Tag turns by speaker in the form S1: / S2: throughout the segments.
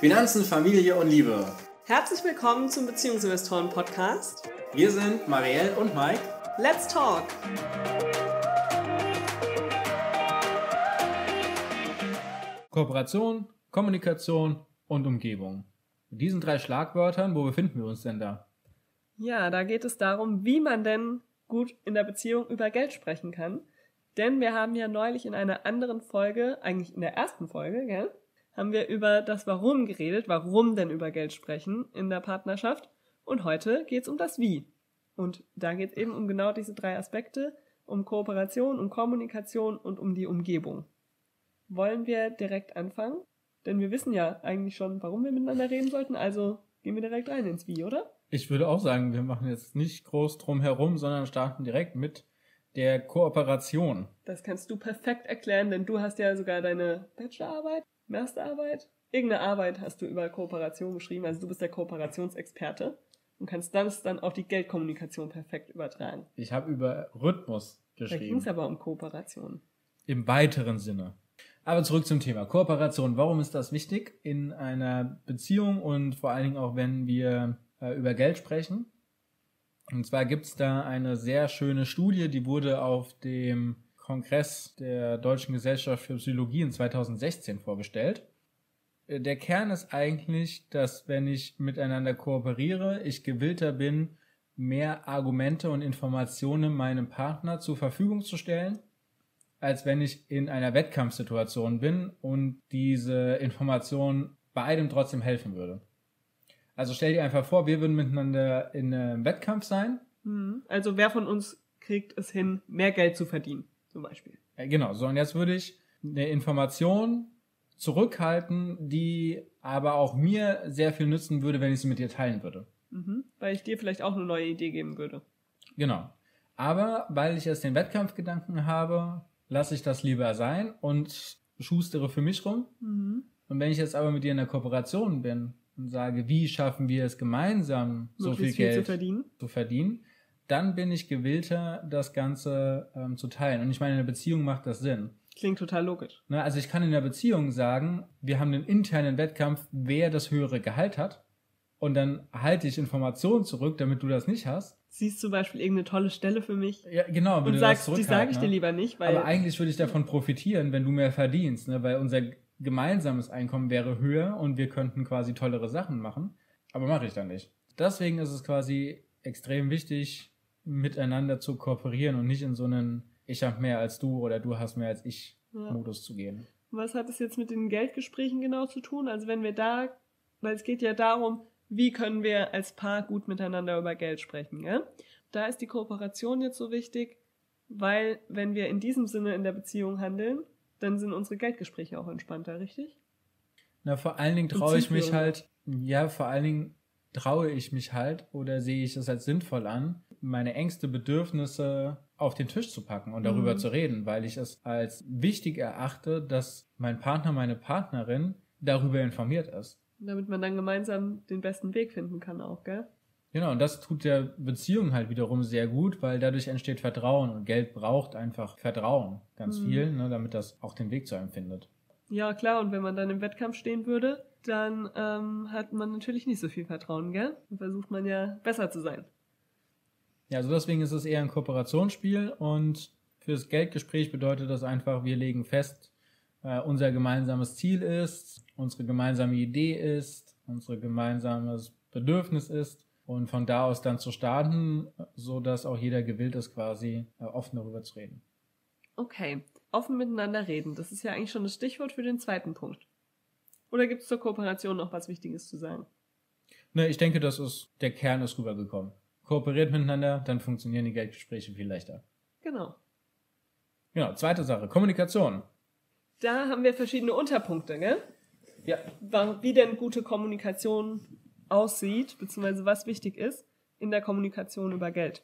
S1: Finanzen, Familie und Liebe.
S2: Herzlich willkommen zum Beziehungsinvestoren Podcast.
S1: Wir sind Marielle und Mike.
S2: Let's talk!
S1: Kooperation, Kommunikation und Umgebung. Mit diesen drei Schlagwörtern, wo befinden wir uns denn da?
S2: Ja, da geht es darum, wie man denn gut in der Beziehung über Geld sprechen kann. Denn wir haben ja neulich in einer anderen Folge, eigentlich in der ersten Folge, gell, haben wir über das Warum geredet, warum denn über Geld sprechen in der Partnerschaft. Und heute geht es um das Wie. Und da geht es eben um genau diese drei Aspekte, um Kooperation, um Kommunikation und um die Umgebung. Wollen wir direkt anfangen? Denn wir wissen ja eigentlich schon, warum wir miteinander reden sollten, also gehen wir direkt rein ins Wie, oder?
S1: Ich würde auch sagen, wir machen jetzt nicht groß drum herum, sondern starten direkt mit der Kooperation.
S2: Das kannst du perfekt erklären, denn du hast ja sogar deine Bachelorarbeit, Masterarbeit, irgendeine Arbeit hast du über Kooperation geschrieben, also du bist der Kooperationsexperte und kannst das dann auf die Geldkommunikation perfekt übertragen.
S1: Ich habe über Rhythmus geschrieben.
S2: Da ging es aber um Kooperation.
S1: Im weiteren Sinne. Aber zurück zum Thema Kooperation. Warum ist das wichtig in einer Beziehung und vor allen Dingen auch, wenn wir äh, über Geld sprechen? Und zwar gibt es da eine sehr schöne Studie, die wurde auf dem Kongress der Deutschen Gesellschaft für Psychologie in 2016 vorgestellt. Äh, der Kern ist eigentlich, dass wenn ich miteinander kooperiere, ich gewillter bin, mehr Argumente und Informationen meinem Partner zur Verfügung zu stellen als wenn ich in einer Wettkampfsituation bin und diese Information beidem trotzdem helfen würde. Also stell dir einfach vor, wir würden miteinander in einem Wettkampf sein.
S2: Mhm. Also wer von uns kriegt es hin, mehr Geld zu verdienen, zum Beispiel.
S1: Ja, genau, so und jetzt würde ich eine Information zurückhalten, die aber auch mir sehr viel nützen würde, wenn ich sie mit dir teilen würde.
S2: Mhm. Weil ich dir vielleicht auch eine neue Idee geben würde.
S1: Genau. Aber weil ich jetzt den Wettkampfgedanken habe, lasse ich das lieber sein und schustere für mich rum. Mhm. Und wenn ich jetzt aber mit dir in der Kooperation bin und sage, wie schaffen wir es gemeinsam, so viel, viel Geld zu verdienen? zu verdienen, dann bin ich gewillter, das Ganze ähm, zu teilen. Und ich meine, in einer Beziehung macht das Sinn.
S2: Klingt total logisch.
S1: Ne, also ich kann in der Beziehung sagen, wir haben einen internen Wettkampf, wer das höhere Gehalt hat. Und dann halte ich Informationen zurück, damit du das nicht hast
S2: siehst zum Beispiel irgendeine tolle Stelle für mich.
S1: Ja, genau.
S2: und sagst, die sage ich ne? dir lieber nicht.
S1: Weil Aber eigentlich würde ich davon profitieren, wenn du mehr verdienst, ne? weil unser gemeinsames Einkommen wäre höher und wir könnten quasi tollere Sachen machen. Aber mache ich dann nicht. Deswegen ist es quasi extrem wichtig, miteinander zu kooperieren und nicht in so einen Ich habe mehr als du oder du hast mehr als ich ja. Modus zu gehen.
S2: Was hat es jetzt mit den Geldgesprächen genau zu tun? Also wenn wir da, weil es geht ja darum, wie können wir als Paar gut miteinander über Geld sprechen. Ja? Da ist die Kooperation jetzt so wichtig, weil wenn wir in diesem Sinne in der Beziehung handeln, dann sind unsere Geldgespräche auch entspannter, richtig?
S1: Na, vor allen Dingen traue ich mich halt, ja, vor allen Dingen traue ich mich halt oder sehe ich es als sinnvoll an, meine Ängste, Bedürfnisse auf den Tisch zu packen und darüber mhm. zu reden, weil ich es als wichtig erachte, dass mein Partner, meine Partnerin darüber informiert ist.
S2: Damit man dann gemeinsam den besten Weg finden kann auch, gell?
S1: Genau, und das tut der Beziehung halt wiederum sehr gut, weil dadurch entsteht Vertrauen und Geld braucht einfach Vertrauen ganz mhm. viel, ne, damit das auch den Weg zu einem findet.
S2: Ja, klar, und wenn man dann im Wettkampf stehen würde, dann ähm, hat man natürlich nicht so viel Vertrauen, gell? Und versucht man ja besser zu sein.
S1: Ja, also deswegen ist es eher ein Kooperationsspiel und fürs Geldgespräch bedeutet das einfach, wir legen fest, äh, unser gemeinsames Ziel ist, unsere gemeinsame Idee ist, unser gemeinsames Bedürfnis ist und von da aus dann zu starten, so dass auch jeder gewillt ist, quasi äh, offen darüber zu reden.
S2: Okay, offen miteinander reden, das ist ja eigentlich schon das Stichwort für den zweiten Punkt. Oder gibt es zur Kooperation noch was Wichtiges zu sagen?
S1: Ne, ich denke, das ist der Kern ist rübergekommen. Kooperiert miteinander, dann funktionieren die Geldgespräche viel leichter.
S2: Genau.
S1: Genau, zweite Sache, Kommunikation.
S2: Da haben wir verschiedene Unterpunkte, gell?
S1: Ja.
S2: Wie denn gute Kommunikation aussieht, beziehungsweise was wichtig ist in der Kommunikation über Geld.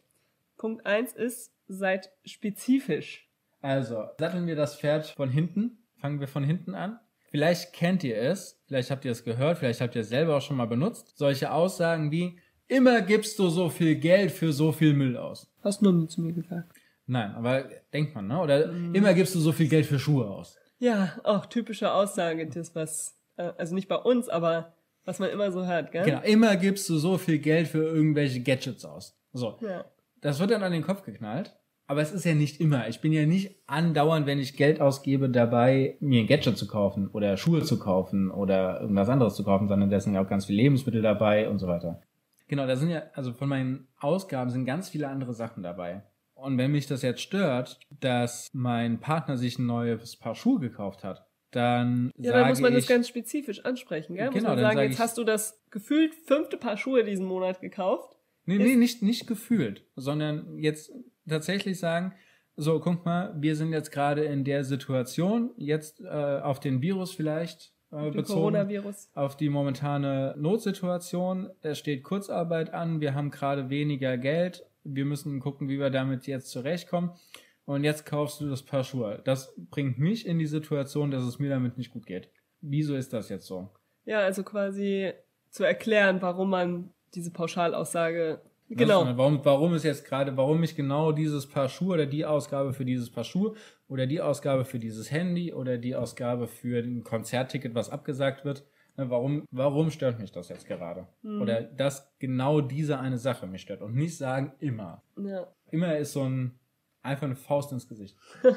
S2: Punkt 1 ist, seid spezifisch.
S1: Also, satteln wir das Pferd von hinten. Fangen wir von hinten an. Vielleicht kennt ihr es, vielleicht habt ihr es gehört, vielleicht habt ihr es selber auch schon mal benutzt. Solche Aussagen wie, immer gibst du so viel Geld für so viel Müll aus.
S2: Hast du nie zu mir gesagt.
S1: Nein, aber denkt man, ne? Oder mhm. immer gibst du so viel Geld für Schuhe aus.
S2: Ja, auch typische Aussage, das was, äh, also nicht bei uns, aber was man immer so hört, gell?
S1: Genau, immer gibst du so viel Geld für irgendwelche Gadgets aus. So.
S2: Ja.
S1: Das wird dann an den Kopf geknallt. Aber es ist ja nicht immer. Ich bin ja nicht andauernd, wenn ich Geld ausgebe, dabei, mir ein Gadget zu kaufen oder Schuhe zu kaufen oder irgendwas anderes zu kaufen, sondern da sind ja auch ganz viele Lebensmittel dabei und so weiter. Genau, da sind ja, also von meinen Ausgaben sind ganz viele andere Sachen dabei. Und wenn mich das jetzt stört, dass mein Partner sich ein neues Paar Schuhe gekauft hat, dann
S2: Ja, dann muss man
S1: ich,
S2: das ganz spezifisch ansprechen, gell? muss
S1: Genau,
S2: man
S1: dann
S2: sagen,
S1: sage
S2: jetzt
S1: ich-
S2: hast du das gefühlt fünfte Paar Schuhe diesen Monat gekauft.
S1: Nee, nee, nicht, nicht gefühlt, sondern jetzt tatsächlich sagen, so, guck mal, wir sind jetzt gerade in der Situation, jetzt äh, auf den Virus vielleicht äh, bezogen,
S2: Coronavirus.
S1: auf die momentane Notsituation. Es steht Kurzarbeit an, wir haben gerade weniger Geld, wir müssen gucken, wie wir damit jetzt zurechtkommen. Und jetzt kaufst du das Paar Schuhe. Das bringt mich in die Situation, dass es mir damit nicht gut geht. Wieso ist das jetzt so?
S2: Ja, also quasi zu erklären, warum man diese Pauschalaussage. Genau.
S1: sondern Warum, warum ist jetzt gerade, warum ich genau dieses Paar Schuhe oder die Ausgabe für dieses Paar Schuhe oder die Ausgabe für dieses Handy oder die Ausgabe für ein Konzertticket, was abgesagt wird, ne, warum, warum stört mich das jetzt gerade?
S2: Mhm.
S1: Oder dass genau diese eine Sache mich stört und nicht sagen immer.
S2: Ja.
S1: Immer ist so ein, einfach eine Faust ins Gesicht.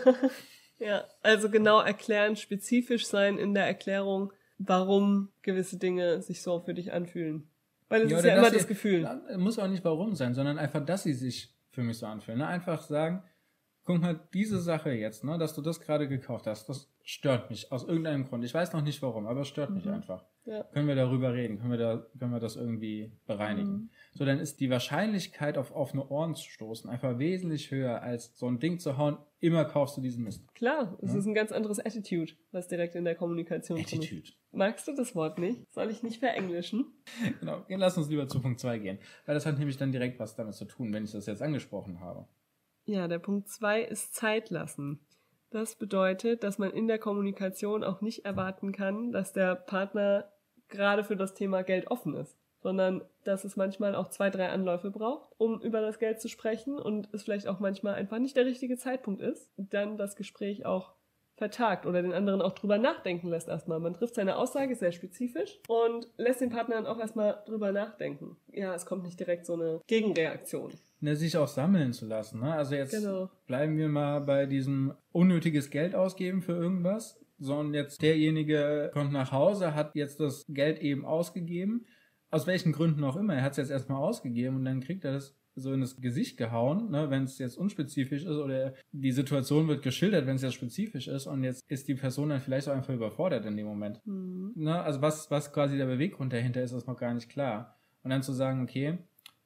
S2: Ja, also genau erklären, spezifisch sein in der Erklärung, warum gewisse Dinge sich so für dich anfühlen. Weil es ist
S1: oder
S2: ja immer das Gefühl.
S1: Ja, Muss auch nicht warum sein, sondern einfach, dass sie sich für mich so anfühlen. Ne? Einfach sagen, guck mal, diese Sache jetzt, ne, dass du das gerade gekauft hast, das stört mich aus irgendeinem Grund. Ich weiß noch nicht warum, aber es stört mich
S2: Mhm.
S1: einfach.
S2: Ja.
S1: Können wir darüber reden? Können wir, da, können wir das irgendwie bereinigen?
S2: Mhm.
S1: So, dann ist die Wahrscheinlichkeit, auf offene Ohren zu stoßen, einfach wesentlich höher, als so ein Ding zu hauen, immer kaufst du diesen Mist.
S2: Klar, es
S1: Ja.
S2: ist ein ganz anderes Attitude, was direkt in der Kommunikation.
S1: Attitude.
S2: Magst du das Wort nicht? Soll ich nicht verenglischen?
S1: Genau, lass uns lieber zu Punkt 2 gehen. Weil das hat nämlich dann direkt was damit zu tun, wenn ich das jetzt angesprochen habe.
S2: Ja, der Punkt zwei ist Zeit lassen. Das bedeutet, dass man in der Kommunikation auch nicht erwarten kann, dass der Partner gerade für das Thema Geld offen ist, sondern dass es manchmal auch zwei, drei Anläufe braucht, um über das Geld zu sprechen und es vielleicht auch manchmal einfach nicht der richtige Zeitpunkt ist, dann das Gespräch auch vertagt oder den anderen auch drüber nachdenken lässt erstmal. Man trifft seine Aussage sehr spezifisch und lässt den Partner dann auch erstmal drüber nachdenken. Ja, es kommt nicht direkt so eine Gegenreaktion.
S1: Ne, sich auch sammeln zu lassen. Ne? Also jetzt
S2: Genau.
S1: bleiben wir mal bei diesem unnötiges Geld ausgeben für irgendwas. Sondern jetzt derjenige kommt nach Hause, hat jetzt das Geld eben ausgegeben. Aus welchen Gründen auch immer. Er hat es jetzt erstmal ausgegeben und dann kriegt er das so in das Gesicht gehauen, ne, wenn es jetzt unspezifisch ist oder die Situation wird geschildert, wenn es jetzt spezifisch ist und jetzt ist die Person dann vielleicht auch einfach überfordert in dem Moment.
S2: Hm.
S1: Ne? Also was, was quasi der Beweggrund dahinter ist, ist noch gar nicht klar. Und dann zu sagen, okay,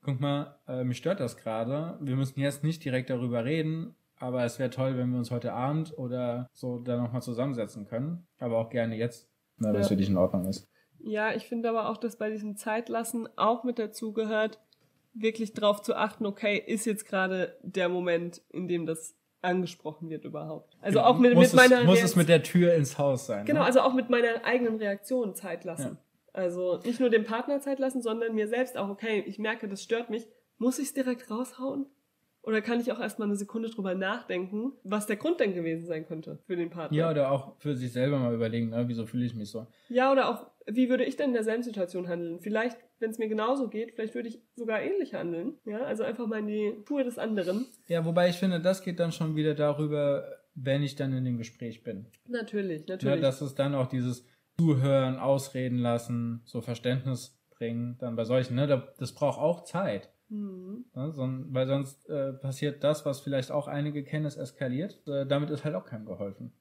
S1: guck mal, äh, mich stört das gerade. Wir müssen jetzt nicht direkt darüber reden, aber es wäre toll, wenn wir uns heute Abend oder so da nochmal zusammensetzen können. Aber auch gerne jetzt, na, wenn es
S2: Ja.
S1: für dich in Ordnung ist.
S2: Ja, ich finde aber auch, dass bei diesem Zeitlassen auch mit dazu gehört, wirklich drauf zu achten, okay, ist jetzt gerade der Moment, in dem das angesprochen wird überhaupt. Also auch mit, mit meiner
S1: es, muss es
S2: Reaktion-
S1: mit der Tür ins Haus sein.
S2: Genau,
S1: ne?
S2: also auch mit meiner eigenen Reaktion Zeit lassen. Also nicht nur dem Partner Zeit lassen, sondern mir selbst auch, okay, ich merke, das stört mich. Muss ich es direkt raushauen? Oder kann ich auch erstmal eine Sekunde drüber nachdenken, was der Grund denn gewesen sein könnte für den Partner?
S1: Ja, oder auch für sich selber mal überlegen, ne? wieso fühle ich mich so.
S2: Ja, oder auch, wie würde ich denn in derselben Situation handeln? Vielleicht, wenn es mir genauso geht, vielleicht würde ich sogar ähnlich handeln. Ja, also einfach mal in die Schuhe des anderen.
S1: Ja, wobei ich finde, das geht dann schon wieder darüber, wenn ich dann in dem Gespräch bin.
S2: Natürlich,
S1: Ja,
S2: natürlich.
S1: dass es dann auch dieses Zuhören, Ausreden lassen, so Verständnis bringen, dann bei solchen, ne, da- das braucht auch Zeit.
S2: Hm.
S1: Ne, son, weil sonst äh, passiert das, was vielleicht auch einige kennen, es eskaliert. Äh, damit ist halt auch keinem geholfen.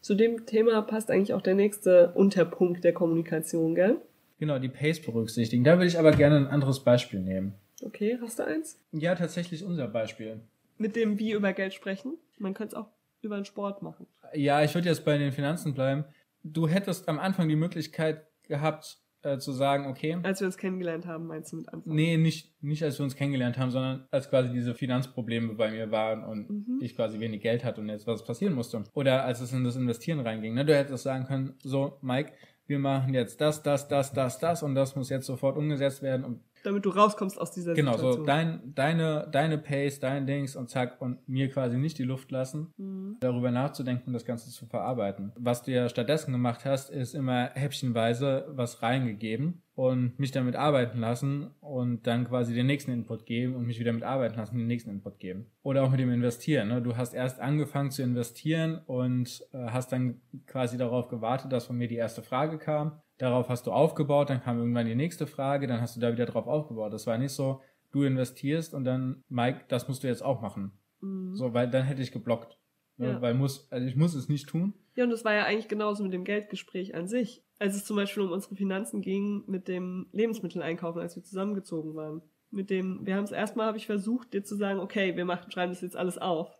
S2: Zu dem Thema passt eigentlich auch der nächste Unterpunkt der Kommunikation, gell?
S1: Genau, die Pace berücksichtigen. Da würde ich aber gerne ein anderes Beispiel nehmen.
S2: Okay, hast du eins?
S1: Ja, tatsächlich unser Beispiel.
S2: Mit dem Wie über Geld sprechen. Man könnte es auch über den Sport machen.
S1: Ja, ich würde jetzt bei den Finanzen bleiben. Du hättest am Anfang die Möglichkeit gehabt, äh, zu sagen, okay,
S2: Als wir uns kennengelernt haben, meinst du mit Anfang?
S1: Nee, nicht, nicht als wir uns kennengelernt haben, sondern als quasi diese Finanzprobleme bei mir waren und
S2: Mhm.
S1: ich quasi wenig Geld hatte und jetzt was passieren musste. Oder als es in das Investieren reinging. Ne? Du hättest sagen können, so, Mike, wir machen jetzt das, das, das, das, das und das muss jetzt sofort umgesetzt werden. Und
S2: damit du rauskommst aus dieser
S1: Genau,
S2: Situation.
S1: so dein, deine, deine Pace, dein Dings und zack und mir quasi nicht die Luft lassen,
S2: Mhm.
S1: darüber nachzudenken und das Ganze zu verarbeiten. Was du ja stattdessen gemacht hast, ist immer häppchenweise was reingegeben und mich damit arbeiten lassen und dann quasi den nächsten Input geben und mich wieder mit arbeiten lassen, den nächsten Input geben. Oder auch mit dem Investieren. Ne? Du hast erst angefangen zu investieren und äh, hast dann quasi darauf gewartet, dass von mir die erste Frage kam. Darauf hast du aufgebaut, dann kam irgendwann die nächste Frage, dann hast du da wieder drauf aufgebaut. Das war nicht so, du investierst und dann, Mike, das musst du jetzt auch machen.
S2: Mhm.
S1: So, weil dann hätte ich geblockt. Ne?
S2: Ja.
S1: Weil muss, also ich muss es nicht tun.
S2: Ja, und das war ja eigentlich genauso mit dem Geldgespräch an sich. Als es zum Beispiel um unsere Finanzen ging mit dem Lebensmitteleinkaufen, als wir zusammengezogen waren. Mit dem, wir haben es erstmal, habe ich versucht, dir zu sagen, okay, wir machen, schreiben das jetzt alles auf,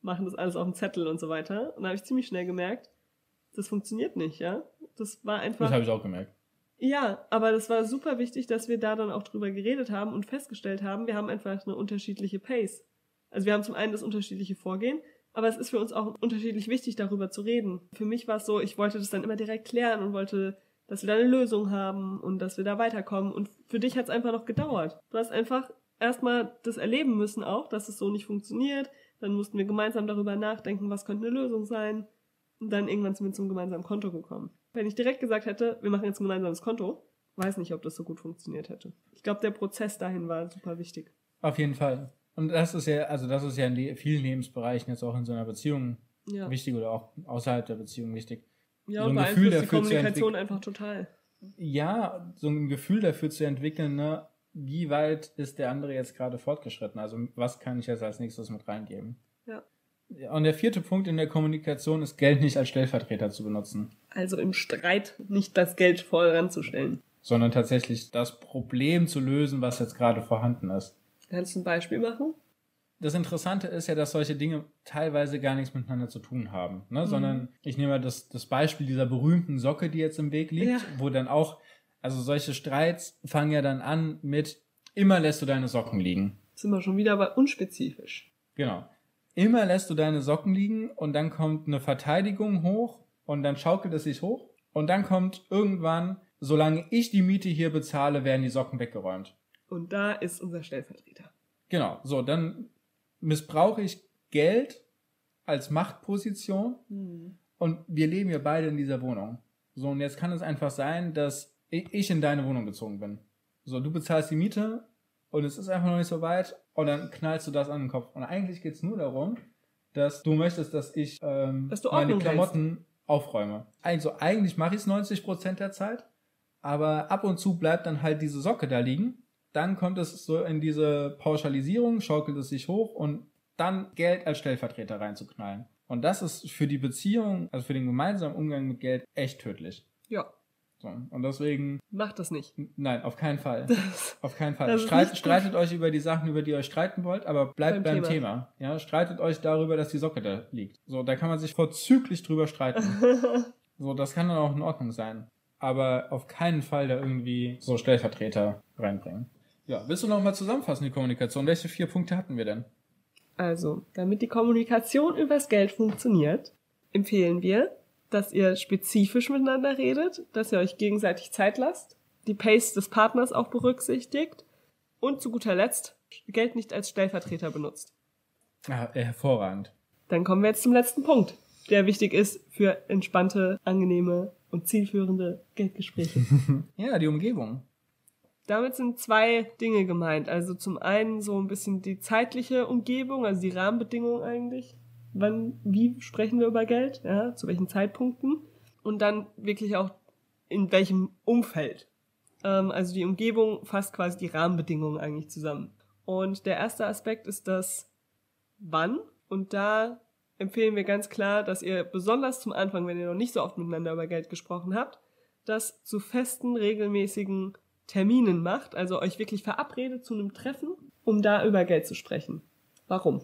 S2: machen das alles auf den Zettel und so weiter. Und da habe ich ziemlich schnell gemerkt, das funktioniert nicht, ja. Das war einfach.
S1: Das habe ich auch gemerkt.
S2: Ja, aber das war super wichtig, dass wir da dann auch drüber geredet haben und festgestellt haben, wir haben einfach eine unterschiedliche Pace. Also wir haben zum einen das unterschiedliche Vorgehen, aber es ist für uns auch unterschiedlich wichtig, darüber zu reden. Für mich war es so, ich wollte das dann immer direkt klären und wollte, dass wir da eine Lösung haben und dass wir da weiterkommen. Und für dich hat es einfach noch gedauert. Du hast einfach erstmal das erleben müssen auch, dass es so nicht funktioniert. Dann mussten wir gemeinsam darüber nachdenken, was könnte eine Lösung sein. Und dann irgendwann sind wir zum gemeinsamen Konto gekommen. Wenn ich direkt gesagt hätte, wir machen jetzt ein gemeinsames Konto, weiß nicht, ob das so gut funktioniert hätte. Ich glaube, der Prozess dahin war super wichtig.
S1: Auf jeden Fall. Und das ist ja, also das ist ja in le- vielen Lebensbereichen jetzt auch in so einer Beziehung
S2: Ja,
S1: wichtig oder auch außerhalb der Beziehung wichtig.
S2: ja
S1: so ein Gefühl
S2: die
S1: dafür zu
S2: Kommunikation einfach total.
S1: Ja, so ein Gefühl dafür zu entwickeln, ne, wie weit ist der andere jetzt gerade fortgeschritten? Also was kann ich jetzt als nächstes mit reingeben?
S2: Ja.
S1: Ja, Und der vierte Punkt in der Kommunikation ist, Geld nicht als Stellvertreter zu benutzen,
S2: Also im Streit nicht das Geld voll ranzustellen.
S1: sondern tatsächlich das Problem zu lösen, was jetzt gerade vorhanden ist.
S2: Kannst du ein Beispiel machen?
S1: Das Interessante ist ja, dass solche Dinge teilweise gar nichts miteinander zu tun haben, ne? sondern ich nehme mal das, das Beispiel dieser berühmten Socke, die jetzt im Weg liegt,
S2: Ja.
S1: wo dann auch, also solche Streits fangen ja dann an mit, immer lässt du deine Socken liegen.
S2: Sind wir schon wieder bei unspezifisch.
S1: Genau. Immer lässt du deine Socken liegen und dann kommt eine Verteidigung hoch und dann schaukelt es sich hoch und dann kommt irgendwann, solange ich die Miete hier bezahle, werden die Socken weggeräumt.
S2: Und da ist unser Stellvertreter.
S1: Genau, so, dann missbrauche ich Geld als Machtposition
S2: Hm.
S1: und wir leben ja beide in dieser Wohnung. So, und jetzt kann es einfach sein, dass ich in deine Wohnung gezogen bin. So, du bezahlst die Miete und es ist einfach noch nicht so weit und dann knallst du das an den Kopf. Und eigentlich geht es nur darum, dass du möchtest, dass ich ähm,
S2: Dass
S1: meine Klamotten aufräume. Also eigentlich mache ich es 90% der Zeit, aber ab und zu bleibt dann halt diese Socke da liegen. Dann kommt es so in diese Pauschalisierung, schaukelt es sich hoch und dann Geld als Stellvertreter reinzuknallen. Und das ist für die Beziehung, also für den gemeinsamen Umgang mit Geld echt tödlich.
S2: Ja,
S1: So. Und deswegen,
S2: macht das nicht.
S1: nein, auf keinen Fall.
S2: Das,
S1: Auf keinen Fall. Streit, streitet euch über die Sachen, über die ihr euch streiten wollt, aber bleibt
S2: Beim
S1: beim, Thema. Ja, streitet euch darüber, dass die Socke da liegt. So, da kann man sich vorzüglich drüber streiten. so, das kann dann auch in Ordnung sein. Aber auf keinen Fall da irgendwie so Stellvertreter reinbringen. Ja, willst du noch mal zusammenfassen, die Kommunikation? Welche vier Punkte hatten wir denn?
S2: Also, damit die Kommunikation übers Geld funktioniert, empfehlen wir, dass ihr spezifisch miteinander redet, dass ihr euch gegenseitig Zeit lasst, die Pace des Partners auch berücksichtigt und zu guter Letzt Geld nicht als Stellvertreter benutzt.
S1: Ah, hervorragend.
S2: Dann kommen wir jetzt zum letzten Punkt, der wichtig ist für entspannte, angenehme und zielführende Geldgespräche.
S1: Ja, die Umgebung.
S2: Damit sind zwei Dinge gemeint. Also zum einen so ein bisschen die zeitliche Umgebung, also die Rahmenbedingungen eigentlich. Wann, wie sprechen wir über Geld? Ja, zu welchen Zeitpunkten? Und dann wirklich auch in welchem Umfeld. Ähm, also die Umgebung fasst quasi die Rahmenbedingungen eigentlich zusammen. Und der erste Aspekt ist das Wann. Und da empfehlen wir ganz klar, dass ihr besonders zum Anfang, wenn ihr noch nicht so oft miteinander über Geld gesprochen habt, das zu festen, regelmäßigen Terminen macht, also euch wirklich verabredet zu einem Treffen, um da über Geld zu sprechen. Warum?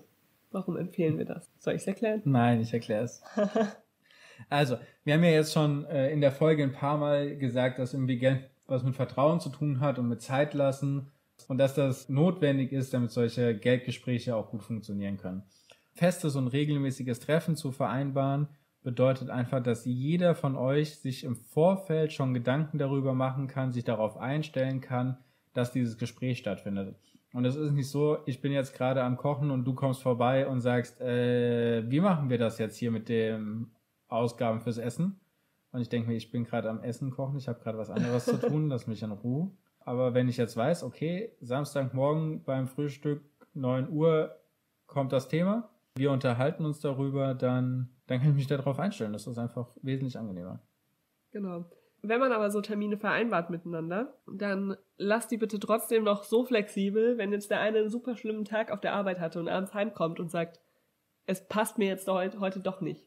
S2: Warum empfehlen wir das? Soll ich es erklären?
S1: Nein, ich erkläre es. also, wir haben ja jetzt schon äh, in der Folge ein paar Mal gesagt, dass irgendwie Geld was mit Vertrauen zu tun hat und mit Zeit lassen und dass das notwendig ist, damit solche Geldgespräche auch gut funktionieren können. Festes und regelmäßiges Treffen zu vereinbaren bedeutet einfach, dass jeder von euch sich im Vorfeld schon Gedanken darüber machen kann, sich darauf einstellen kann, dass dieses Gespräch stattfindet. Und es ist nicht so, ich bin jetzt gerade am Kochen und du kommst vorbei und sagst, äh, wie machen wir das jetzt hier mit den Ausgaben fürs Essen? Und ich denke mir, ich bin gerade am Essen kochen, ich habe gerade was anderes zu tun, lass mich in Ruhe. Aber wenn ich jetzt weiß, okay, Samstagmorgen beim Frühstück 9 Uhr kommt das Thema, wir unterhalten uns darüber, dann, dann kann ich mich darauf einstellen. Das ist einfach wesentlich angenehmer.
S2: Genau. Wenn man aber so Termine vereinbart miteinander, dann lasst die bitte trotzdem noch so flexibel, wenn jetzt der eine einen super schlimmen Tag auf der Arbeit hatte und abends heimkommt und sagt, es passt mir jetzt heute, doch nicht.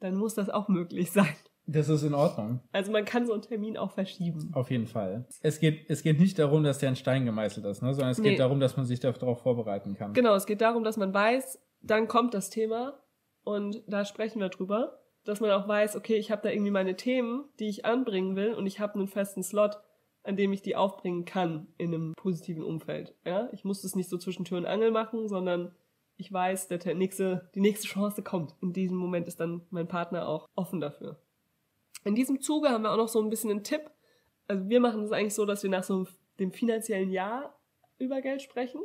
S2: Dann muss das auch möglich sein.
S1: Das ist in Ordnung.
S2: Also man kann so einen Termin auch verschieben.
S1: Auf jeden Fall. Es geht, es geht nicht darum, dass der in Stein gemeißelt ist, ne? sondern es
S2: Nee.
S1: geht darum, dass man sich darauf vorbereiten kann.
S2: Genau, es geht darum, dass man weiß, dann kommt das Thema und da sprechen wir drüber. Dass man auch weiß, okay, ich habe da irgendwie meine Themen, die ich anbringen will und ich habe einen festen Slot, an dem ich die aufbringen kann in einem positiven Umfeld. Ja, ich muss das nicht so zwischen Tür und Angel machen, sondern ich weiß, der nächste, die nächste Chance kommt. In diesem Moment ist dann mein Partner auch offen dafür. In diesem Zuge haben wir auch noch so ein bisschen einen Tipp. Also wir machen es eigentlich so, dass wir nach so dem finanziellen Jahr über Geld sprechen.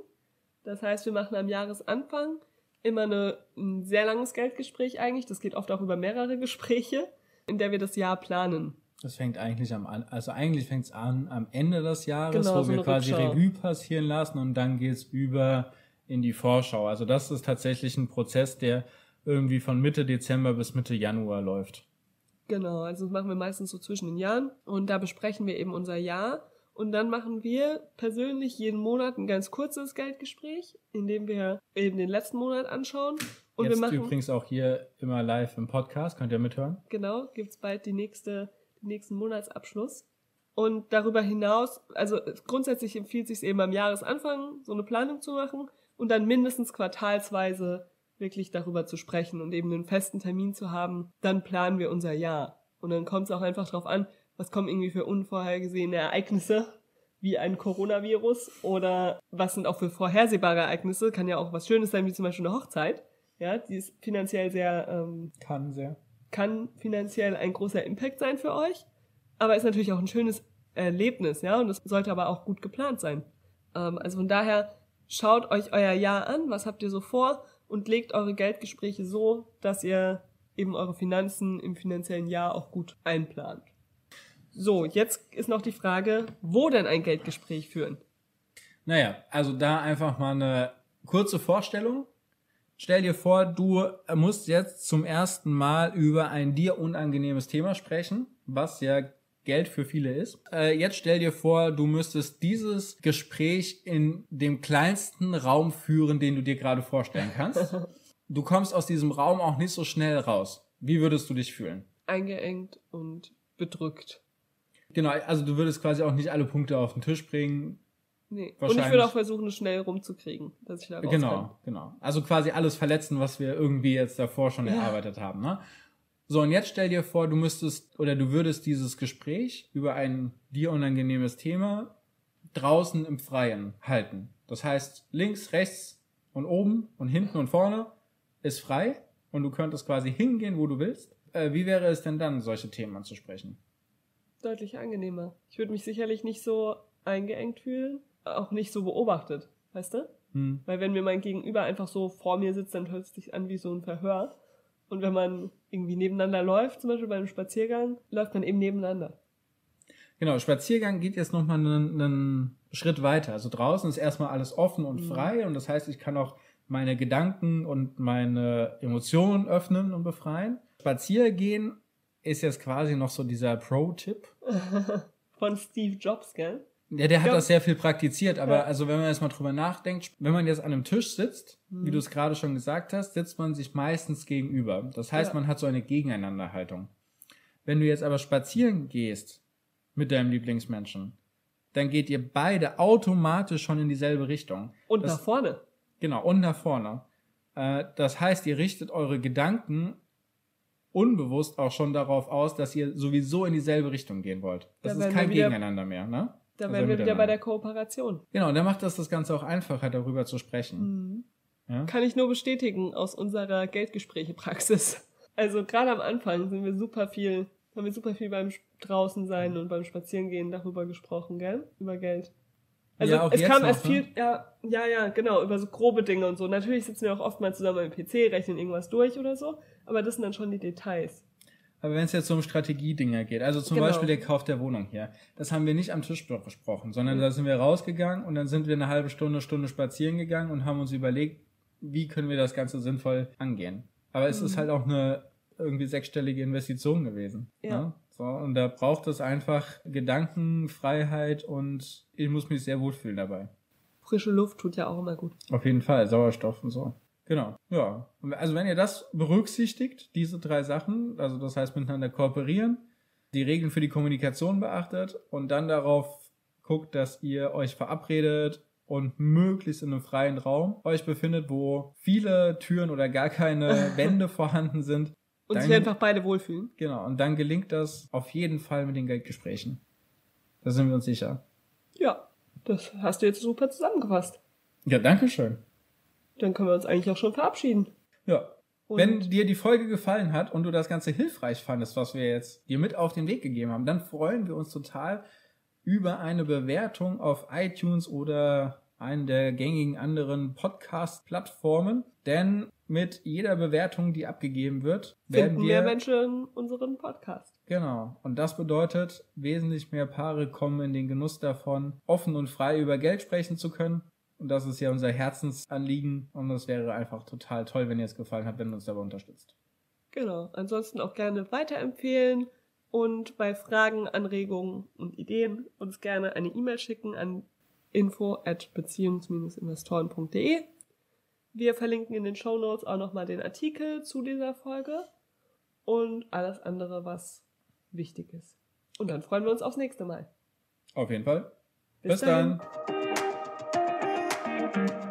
S2: Das heißt, wir machen am Jahresanfang immer eine, ein sehr langes Geldgespräch eigentlich. Das geht oft auch über mehrere Gespräche, in der wir das Jahr planen.
S1: Das fängt eigentlich am an, also eigentlich fängt es an am Ende des Jahres,
S2: Genau,
S1: wo
S2: so
S1: wir quasi
S2: Rückschau.
S1: Revue passieren lassen und dann geht's über in die Vorschau. Also das ist tatsächlich ein Prozess, der irgendwie von Mitte Dezember bis Mitte Januar läuft.
S2: Genau, also das machen wir meistens so zwischen den Jahren und da besprechen wir eben unser Jahr und dann machen wir persönlich jeden Monat ein ganz kurzes Geldgespräch, in dem wir eben den letzten Monat anschauen und
S1: Jetzt
S2: wir machen
S1: übrigens auch hier immer live im Podcast, könnt ihr mithören.
S2: genau, gibt's bald die nächste, den nächsten Monatsabschluss. Und darüber hinaus, also grundsätzlich empfiehlt sich eben am Jahresanfang so eine Planung zu machen und dann mindestens quartalsweise wirklich darüber zu sprechen und eben einen festen Termin zu haben, dann planen wir unser Jahr. Und dann kommt es auch einfach drauf an, was kommen irgendwie für unvorhergesehene Ereignisse, wie ein Coronavirus oder was sind auch für vorhersehbare Ereignisse, kann ja auch was Schönes sein, wie zum Beispiel eine Hochzeit. Ja, die ist finanziell sehr ähm,
S1: Kann sehr.
S2: kann finanziell ein großer Impact sein für euch, aber ist natürlich auch ein schönes Erlebnis, ja, und es sollte aber auch gut geplant sein. Ähm, also von daher schaut euch euer Jahr an, was habt ihr so vor und legt eure Geldgespräche so, dass ihr eben eure Finanzen im finanziellen Jahr auch gut einplant. So, jetzt ist noch die Frage, wo denn ein Geldgespräch führen?
S1: Naja, also da einfach mal eine kurze Vorstellung. Stell dir vor, du musst jetzt zum ersten Mal über ein dir unangenehmes Thema sprechen, was ja Geld für viele ist. Äh, jetzt stell dir vor, du müsstest dieses Gespräch in dem kleinsten Raum führen, den du dir gerade vorstellen kannst. Du kommst aus diesem Raum auch nicht so schnell raus. Wie würdest du dich fühlen?
S2: Eingeengt und bedrückt.
S1: Genau, also du würdest quasi auch nicht alle Punkte auf den Tisch bringen.
S2: Nee. Und ich würde auch versuchen, es schnell rumzukriegen, dass ich da raus kann.
S1: Genau, genau. Also quasi alles verletzen, was wir irgendwie jetzt davor schon
S2: Ja.
S1: erarbeitet haben. Ne? So, und jetzt stell dir vor, du müsstest oder du würdest dieses Gespräch über ein dir unangenehmes Thema draußen im Freien halten. Das heißt, links, rechts und oben und hinten und vorne ist frei und du könntest quasi hingehen, wo du willst. Äh, wie wäre es denn dann, solche Themen anzusprechen?
S2: Deutlich angenehmer. Ich würde mich sicherlich nicht so eingeengt fühlen, auch nicht so beobachtet, weißt du?
S1: Hm.
S2: Weil wenn mir mein Gegenüber einfach so vor mir sitzt, dann hört es sich an wie so ein Verhör. Und wenn man irgendwie nebeneinander läuft, zum Beispiel beim Spaziergang, läuft man eben nebeneinander.
S1: Genau, Spaziergang geht jetzt nochmal einen, einen Schritt weiter. Also draußen ist erstmal alles offen und
S2: Mhm.
S1: frei und das heißt, ich kann auch meine Gedanken und meine Emotionen öffnen und befreien. Spaziergehen ist jetzt quasi noch so dieser Pro-Tipp.
S2: Von Steve Jobs, gell?
S1: Ja, der hat
S2: Ja.
S1: das sehr viel praktiziert, aber
S2: Ja.
S1: also wenn man jetzt mal drüber nachdenkt, wenn man jetzt an einem Tisch sitzt,
S2: Mhm.
S1: wie du es gerade schon gesagt hast, sitzt man sich meistens gegenüber. Das heißt,
S2: Ja.
S1: man hat so eine Gegeneinanderhaltung. Wenn du jetzt aber spazieren gehst mit deinem Lieblingsmenschen, dann geht ihr beide automatisch schon in dieselbe Richtung.
S2: Und
S1: Das-
S2: nach vorne.
S1: Genau, und nach vorne. Äh, das heißt, ihr richtet eure Gedanken unbewusst auch schon darauf aus, dass ihr sowieso in dieselbe Richtung gehen wollt. Das
S2: Da
S1: ist
S2: werden
S1: kein
S2: wieder-
S1: Gegeneinander mehr, ne?
S2: Da
S1: Also
S2: wären wir wieder bei der Kooperation.
S1: Genau, und dann macht das das Ganze auch einfacher, darüber zu sprechen.
S2: Mhm.
S1: Ja?
S2: Kann ich nur bestätigen aus unserer Geldgespräche-Praxis. Also gerade am Anfang sind wir super viel, haben wir super viel beim draußen sein und beim Spazierengehen darüber gesprochen, gell? Über Geld. Also
S1: Ja,
S2: es kam
S1: noch,
S2: erst
S1: ne?
S2: viel, ja, ja, ja, genau, über so grobe Dinge und so. Natürlich sitzen wir auch oftmals zusammen am PC, rechnen irgendwas durch oder so, aber das sind dann schon die Details.
S1: Aber wenn es jetzt um Strategiedinger geht, also zum
S2: Genau.
S1: Beispiel der Kauf der Wohnung hier, das haben wir nicht am Tisch besprochen, sondern
S2: Mhm.
S1: da sind wir rausgegangen und dann sind wir eine halbe Stunde, Stunde spazieren gegangen und haben uns überlegt, wie können wir das Ganze sinnvoll angehen. Aber es ist
S2: Mhm.
S1: halt auch eine irgendwie sechsstellige Investition gewesen.
S2: Ja.
S1: Ne? So, und da braucht es einfach Gedankenfreiheit und ich muss mich sehr wohlfühlen dabei.
S2: Frische Luft tut ja auch immer gut.
S1: Auf jeden Fall, Sauerstoff und so. Genau, ja. Also wenn ihr das berücksichtigt, diese drei Sachen, also das heißt miteinander kooperieren, die Regeln für die Kommunikation beachtet und dann darauf guckt, dass ihr euch verabredet und möglichst in einem freien Raum euch befindet, wo viele Türen oder gar keine Wände vorhanden sind.
S2: Und
S1: Dann-
S2: sich einfach beide wohlfühlen.
S1: Genau, und dann gelingt das auf jeden Fall mit den Geldgesprächen. Da sind wir uns sicher.
S2: Ja, das hast du jetzt super zusammengefasst.
S1: Ja, danke schön.
S2: Dann können wir uns eigentlich auch schon verabschieden.
S1: Ja,
S2: Und
S1: Wenn dir die Folge gefallen hat und du das Ganze hilfreich fandest, was wir jetzt dir mit auf den Weg gegeben haben, dann freuen wir uns total über eine Bewertung auf iTunes oder einen der gängigen anderen Podcast-Plattformen. Denn mit jeder Bewertung, die abgegeben wird, werden
S2: finden mehr
S1: wir
S2: Menschen unseren Podcast.
S1: Genau. Und das bedeutet, wesentlich mehr Paare kommen in den Genuss davon, offen und frei über Geld sprechen zu können. Und das ist ja unser Herzensanliegen. Und es wäre einfach total toll, wenn ihr es gefallen hat, wenn ihr uns dabei unterstützt.
S2: Genau. Ansonsten auch gerne weiterempfehlen und bei Fragen, Anregungen und Ideen uns gerne eine E-Mail schicken an info at beziehungs-investoren.de. Wir verlinken in den Show Notes auch nochmal den Artikel zu dieser Folge und alles andere, was wichtig ist. Und dann freuen wir uns aufs nächste Mal.
S1: Auf jeden Fall.
S2: Bis
S1: Bis,
S2: dahin.
S1: dann.